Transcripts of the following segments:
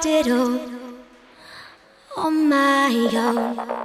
diddle on my own.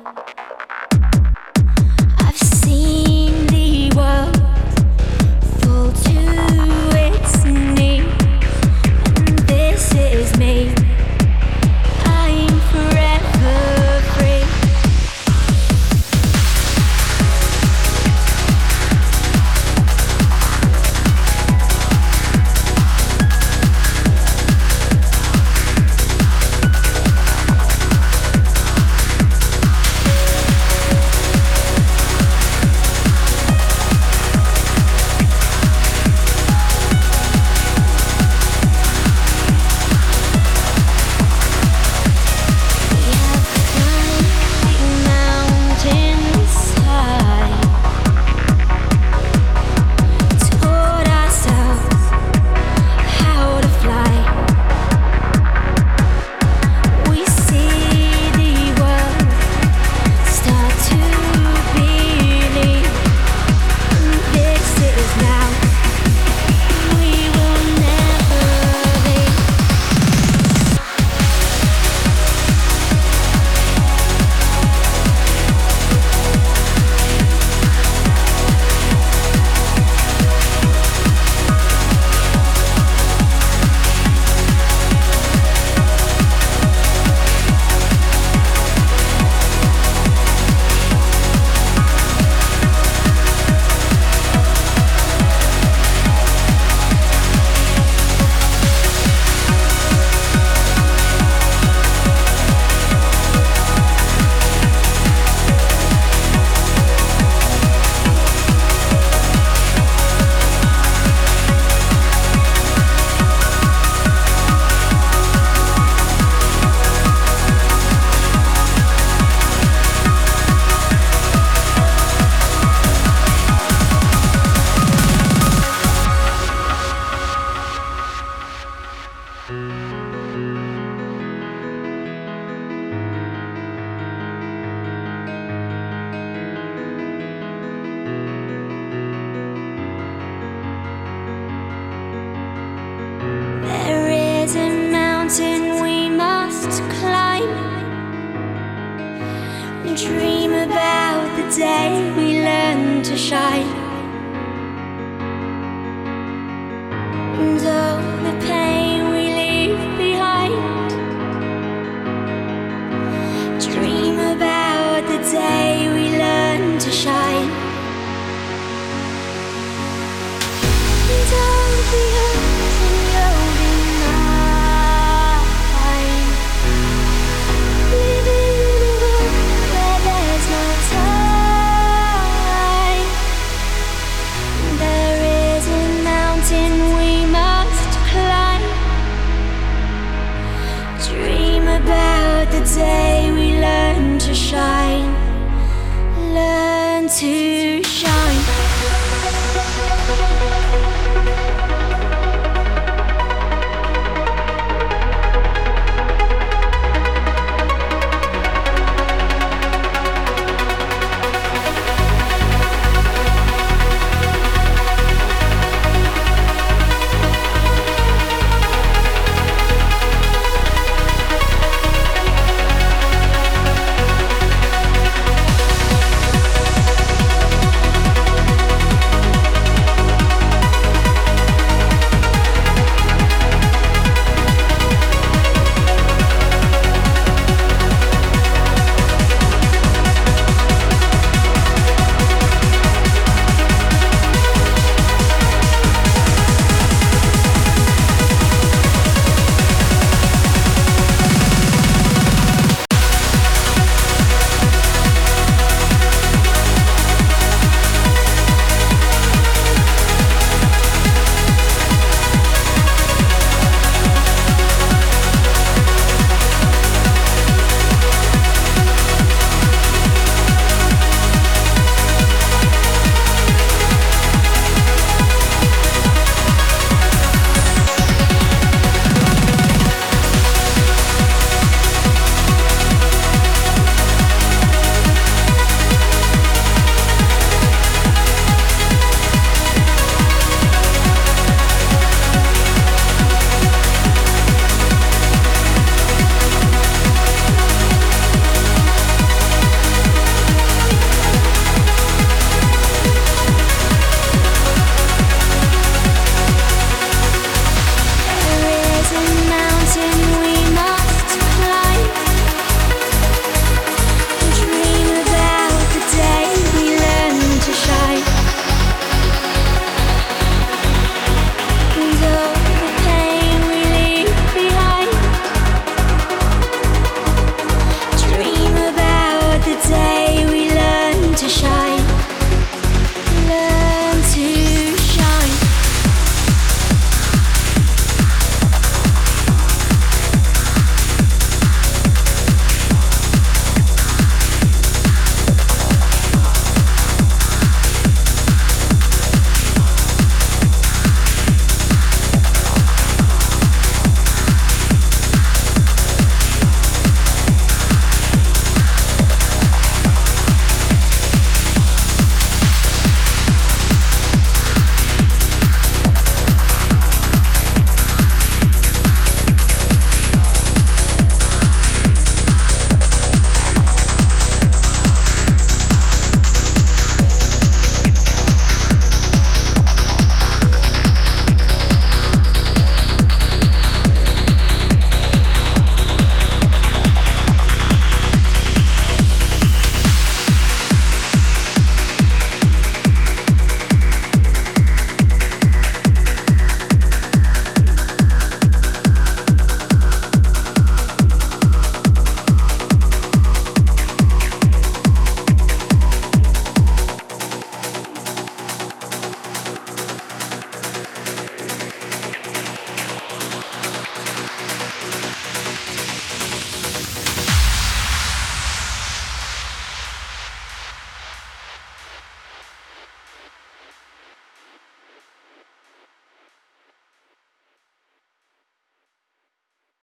dream about the day we learn to shine.